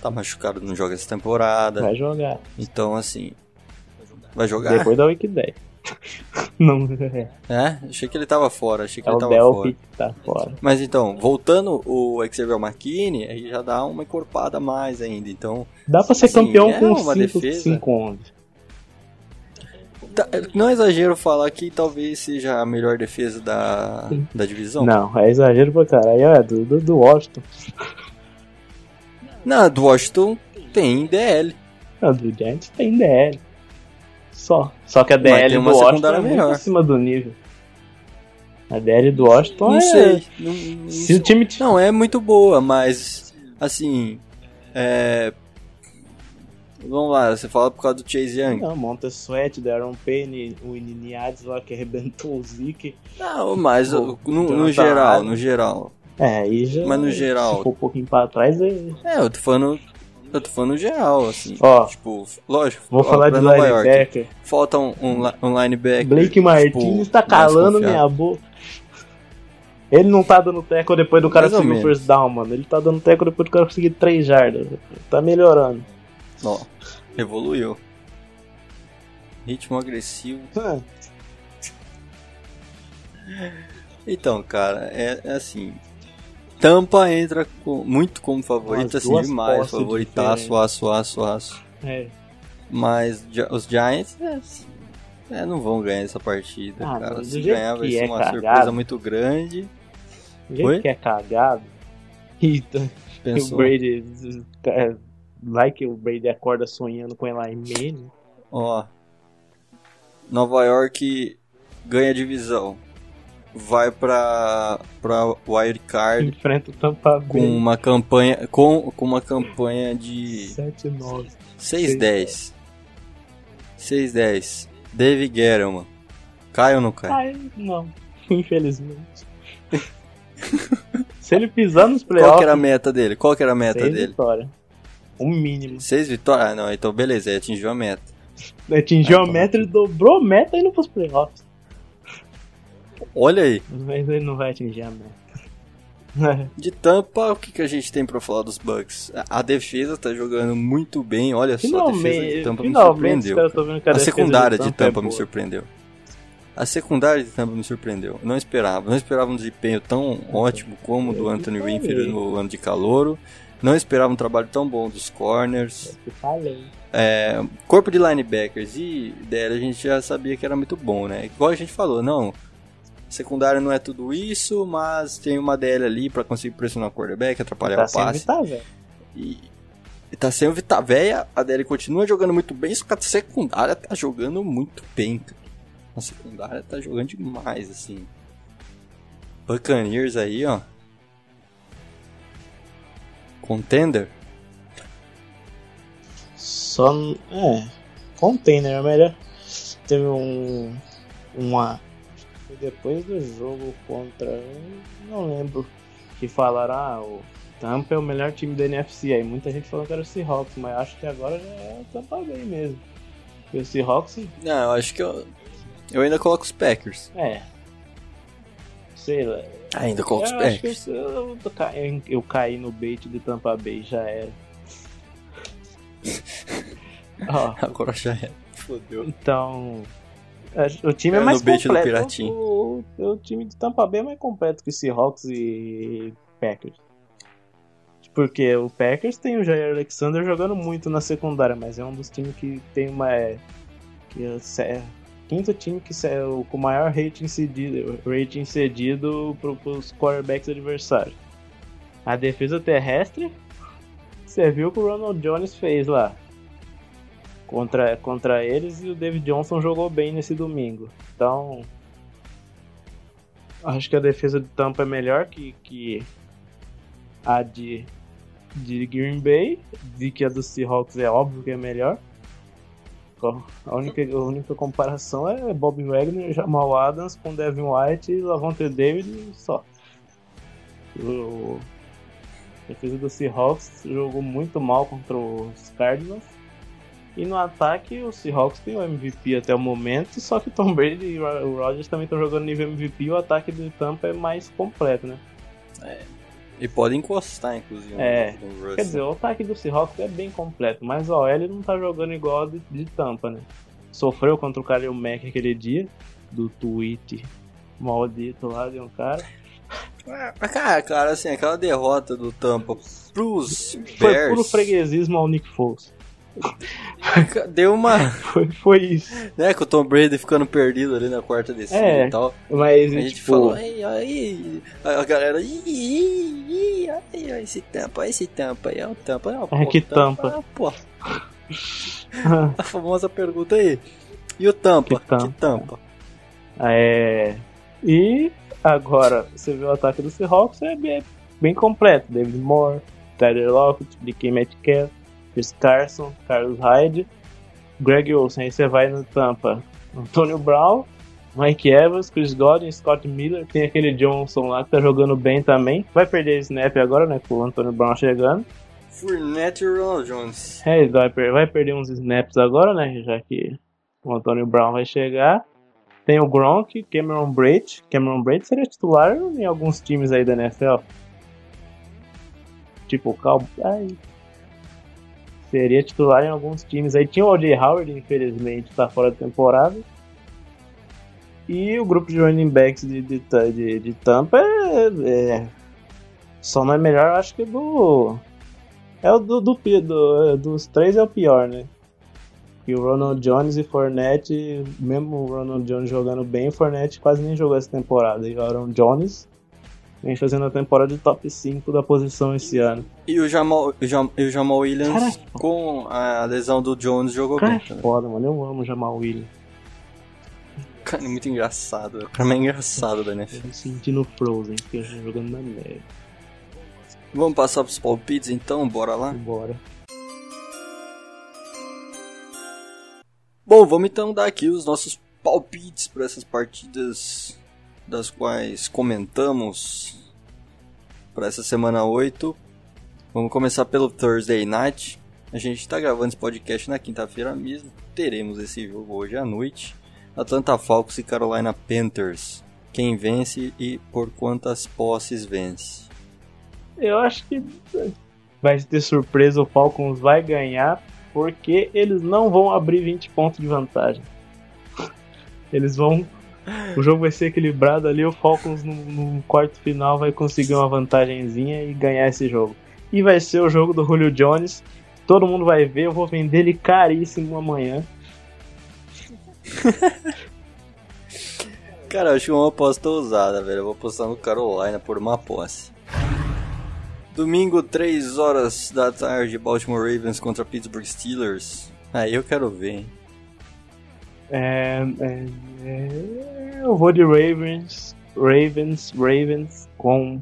tá machucado, não joga essa temporada. Vai jogar. Então, assim. Vai jogar? Depois da Week 10. não é. É? Achei que ele tava fora. Achei que é ele tava Delphi fora. Tá fora. Mas então, voltando o Xavier McKinney, aí já dá uma encorpada a mais ainda. Então. Dá pra ser assim, campeão é com 5 11. Tá, não é exagero falar que talvez seja a melhor defesa da, da divisão? Não, é exagero pra caralho. É do, do, do Washington. Não, do Washington tem DL. Não, do Giants tem DL. Só. Só que a DL do Washington é melhor. muito acima do nível. A DL do Washington não é... Sei, não sei. Se o time... Não, é muito boa, mas... Assim... É, Vamos lá, você fala por causa do Chase Young. Não, Monta Sweat, Darren Payne, o Ininiades lá que arrebentou o Zeke. Não, mas o, no, no geral, no geral. É, aí já. Mas no geral. Ficou um pouquinho pra trás aí. É, eu tô falando. Eu tô falando geral, assim. Ó, tipo, lógico. Vou ó, falar de linebacker. Falta um, um, um linebacker. Blake tipo, Martinez tá calando minha boca. Ele não tá dando teco depois do cara conseguir o first down, mano. Ele tá dando teco depois do cara conseguir 3 jardas. Tá melhorando. Ó. Evoluiu. Ritmo agressivo. então, cara, é, é, assim. Tampa entra com, muito como favorito, assim, demais. Favoritaço, aço, aço, aço. É. Mas os Giants é, é, não vão ganhar essa partida, ah, cara. Se ganhar vai ser é uma cagado. surpresa muito grande. Do jeito Oi? que é cagado. Eita, o Brady é, Vai que o Brady acorda sonhando com Eli Manning. Ó. Nova York ganha divisão. Vai pra, pra Wild Card Enfrenta o Tampa com Bay. uma campanha com, com uma campanha de 7-9. 6-10. 6-10. David Guerrero, Cai ou não cai? Ai, não. Infelizmente. Se ele pisar nos Qual playoffs, que era a meta dele? Qual que era a meta seis dele? vitória. O mínimo. 6 vitórias? Ah, não, então beleza, ele atingiu a meta. Atingiu Ah, a tá. meta, ele dobrou a meta indo pros playoffs. Olha aí, Mas ele não vai atingir a meta. de Tampa, o que, que a gente tem pra falar dos Bucks? A a defesa tá jogando muito bem, olha só, a defesa de Finalmente, Tampa me finalmente, surpreendeu. a, secundária de Tampa é Tampa me boa. surpreendeu. A secundária de Tampa me surpreendeu. Não esperava. Não esperava um desempenho tão ótimo como o do Anthony. Winfield no ano de calouro. Não esperava um trabalho tão bom dos corners. Eu falei. É, corpo de linebackers e DL a gente já sabia que era muito bom, né? Igual a gente falou, não. Secundária não é tudo isso, mas tem uma DL ali pra conseguir pressionar o quarterback, atrapalhar Tá o passe. evitar, velho. E, e tá sem o Vitaveia, a DL continua jogando muito bem, só que a secundária tá jogando muito bem, cara. A secundária tá jogando demais, assim. Buccaneers aí, ó. Contender? Só. É. Container é melhor. Teve um. Uma. Foi depois do jogo contra. Não lembro. Que falaram, ah, o Tampa é o melhor time da NFC. Aí muita gente falou que era o Seahawks, mas acho que agora já é o Tampa Bay mesmo. E o Seahawks, Não, eu acho que eu. Eu ainda coloco os Packers. é. Sei lá. Ainda coloco os Packers. eu, eu, eu caí- eu caí no bait de Tampa Bay, já era. Ó, Agora já é. Fodeu. Então. O time é Caiu mais completo. O, o, o time de Tampa Bay é mais completo que Seahawks e Packers. Porque o Packers tem o Jair Alexander jogando muito na secundária, mas é um dos times que tem uma. é, Que é, é quinto time que é o com maior rating cedido, rating cedido pro, pros quarterbacks adversários. A defesa terrestre, você viu o que o Ronald Jones fez lá contra, contra eles e o David Johnson jogou bem nesse domingo. Então, acho que a defesa de Tampa é melhor que, que a de, de Green Bay, de que a do Seahawks é óbvio que é melhor. A única, a única comparação é Bob Wagner, Jamal Adams com Devin White e Lavonte David só. O, a defesa do Seahawks jogou muito mal contra os Cardinals. E no ataque, o Seahawks tem o MVP até o momento, só que o Tom Brady e o Rodgers também estão jogando nível MVP e o ataque do Tampa é mais completo, né? E pode encostar, inclusive. É, no Russell. Quer dizer, o ataque do Seahawks é bem completo, mas o OL não tá jogando igual a de, de Tampa, né? Sofreu contra o Kalil Mack aquele dia, do tweet maldito lá de um cara. Mas, cara, cara, assim, aquela derrota do Tampa pros Foi Bears puro freguesismo ao Nick Foles. deu uma. Foi, foi isso. né, com o Tom Brady ficando perdido ali na quarta descida É. e tal. Mas, A gente tipo, falou, aí, aí. A galera, ih, ih, ai, ai, esse tampa, esse tampa aí, é o tampa, é o É, que tampa. pô. A famosa pergunta aí. E o tampa? Que tampa? Que tampa? É. E agora, você vê o ataque do Seahawks, é bem, bem completo. David Moore, Tyler Lockett, DK Metcalf, Chris Carson, Carlos Hyde, Greg Olsen. Aí você vai no Tampa, Antonio Brown, Mike Evans, Chris Godwin, Scott Miller. Tem aquele Johnson lá que tá jogando bem também. Vai perder snap agora, né? Com o Antonio Brown chegando. Fournette e Ronald Jones. É, ele vai, vai perder uns snaps agora, né? Já que o Antônio Brown vai chegar. Tem o Gronk, Cameron Braid. Cameron Braid seria titular em alguns times aí da NFL. Tipo o Cowboys. Seria titular em alguns times aí. Tinha o O.J. Howard, infelizmente, tá fora da temporada. E o grupo de running backs de, de, de, de Tampa é, é- Só não é melhor, acho que do. É o do, do, do- dos três é o pior, né? E o Ronald Jones e Fournette, mesmo o Ronald Jones jogando bem, o Fournette quase nem jogou essa temporada. E o Aaron Jones vem fazendo a temporada de top 5 da posição esse ano. E o Jamal, o Jam- o Jamal Williams, com a lesão do Jones, jogou Cara, bem é foda, mano. Eu amo o Jamal Williams. cara é muito engraçado. O cara é engraçado da NFL. Eu me sentindo Frozen, porque eu tô jogando na neve. Vamos passar pros palpites então? Bora lá? Bora. Bom, vamos então dar aqui os nossos palpites para essas partidas das quais comentamos para essa semana 8. Vamos começar pelo Thursday Night. A gente está gravando esse podcast na quinta-feira mesmo. Teremos esse jogo hoje à noite. Atlanta Falcons e Carolina Panthers. Quem vence e por quantas posses vence? Eu acho que vai ter surpresa, o Falcons vai ganhar, porque eles não vão abrir 20 pontos de vantagem. Eles vão. O jogo vai ser equilibrado ali, o Falcons no, no quarto final vai conseguir uma vantagenzinha e ganhar esse jogo. E vai ser o jogo do Julio Jones. Todo mundo vai ver, eu vou vender ele caríssimo amanhã. Cara, acho uma aposta ousada, velho. Eu vou apostar no Carolina por uma posse. Domingo, 3 horas da tarde, Baltimore Ravens contra Pittsburgh Steelers. Aí eu quero ver, hein? É, é, é, eu vou de Ravens, Ravens, Ravens com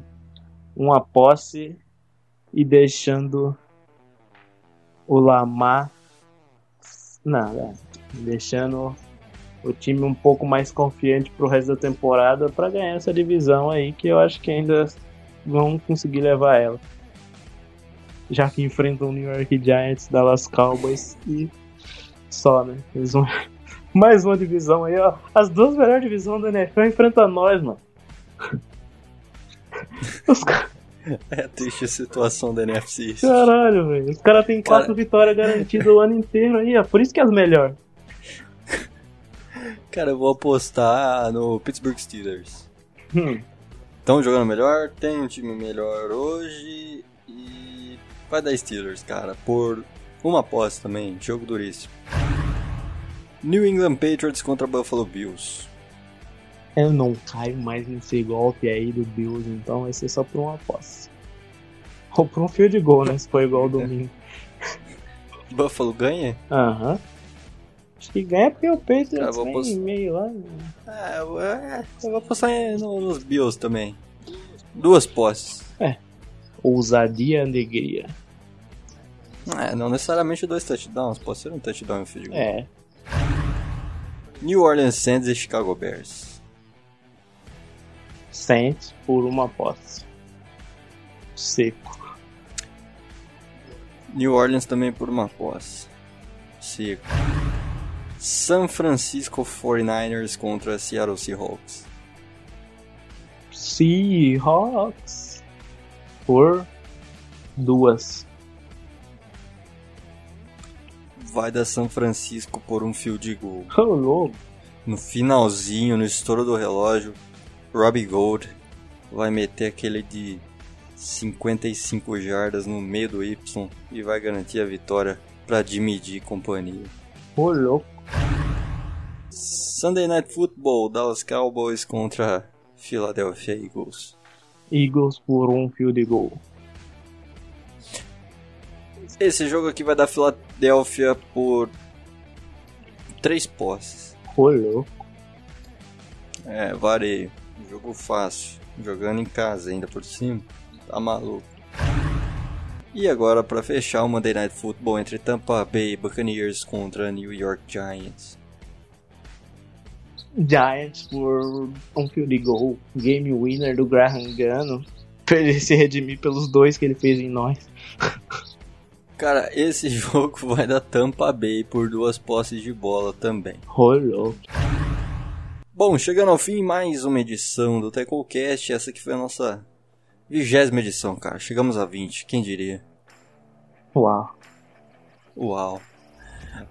uma posse e deixando o Lamar, não, é, deixando o time um pouco mais confiante pro resto da temporada para ganhar essa divisão aí que eu acho que ainda vão conseguir levar ela. Já que enfrentam o New York Giants, Dallas Cowboys e só, né? Eles vão mais uma divisão aí, ó. As duas melhores divisões da NFL enfrentam nós, mano. Os É a triste situação da NFC. Caralho, velho. Os caras têm quatro Cara... vitórias garantidas o ano inteiro aí, ó. Por isso que é as melhores. Cara, eu vou apostar no Pittsburgh Steelers. Hum. Estão jogando melhor, tem um time melhor hoje e vai dar Steelers, cara, por uma aposta também, jogo duríssimo. New England Patriots contra Buffalo Bills. Eu não caio mais nesse golpe aí do Bills, então vai ser só por uma aposta. Ou por um field goal, né? Se for igual ao domingo. Buffalo ganha? Aham. Uhum. Acho que ganha porque o Patriots vem post... meio lá. Né? É, eu vou apostar nos Bills também. Duas posses. É. Ousadia e alegria. É, não necessariamente dois touchdowns, pode ser um touchdown e um field goal. É. New Orleans Saints e Chicago Bears. Saints por uma posse. Seco. New Orleans também por uma posse. Seco. San Francisco 49ers contra Seattle Seahawks. Seahawks por duas. Vai dar São Francisco por um field goal. Oh, louco. No finalzinho, no estouro do relógio, Robbie Gold vai meter aquele de 55 jardas no meio do Y e vai garantir a vitória para dividir companhia. Ô, louco. Sunday Night Football, Dallas Cowboys contra Philadelphia Eagles. Eagles por um field goal. Esse jogo aqui vai dar Philadelphia por três posses. Ô, louco. É, vareio. Jogo fácil. Jogando em casa ainda por cima. Tá maluco. E agora para fechar o Monday Night Football entre Tampa Bay Buccaneers contra New York Giants. Giants por um field goal, game winner do Graham Gano, pra ele se redimir pelos dois que ele fez em nós. Cara, esse jogo vai dar Tampa Bay por duas posses de bola também. Rolou. Bom, chegando ao fim, mais uma edição do Tecocast. Essa que foi a nossa vigésima edição, cara. Chegamos a 20, quem diria? Uau. Uau.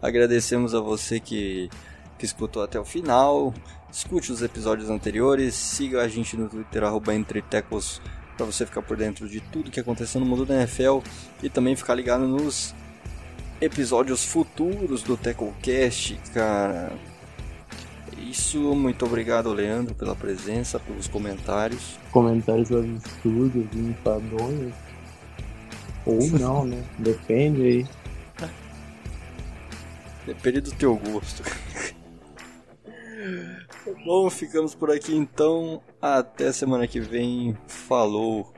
Agradecemos a você que que escutou até o final. Escute os episódios anteriores, siga a gente no Twitter, arroba Entretecos, para você ficar por dentro de tudo que aconteceu no mundo da NFL e também ficar ligado nos episódios futuros do TecoCast, cara. Isso, muito obrigado, Leandro, pela presença, pelos comentários. Comentários absurdos, enfadonhos. Ou não, né? Depende aí. Depende do teu gosto. Bom, ficamos por aqui então. Até semana que vem. Falou.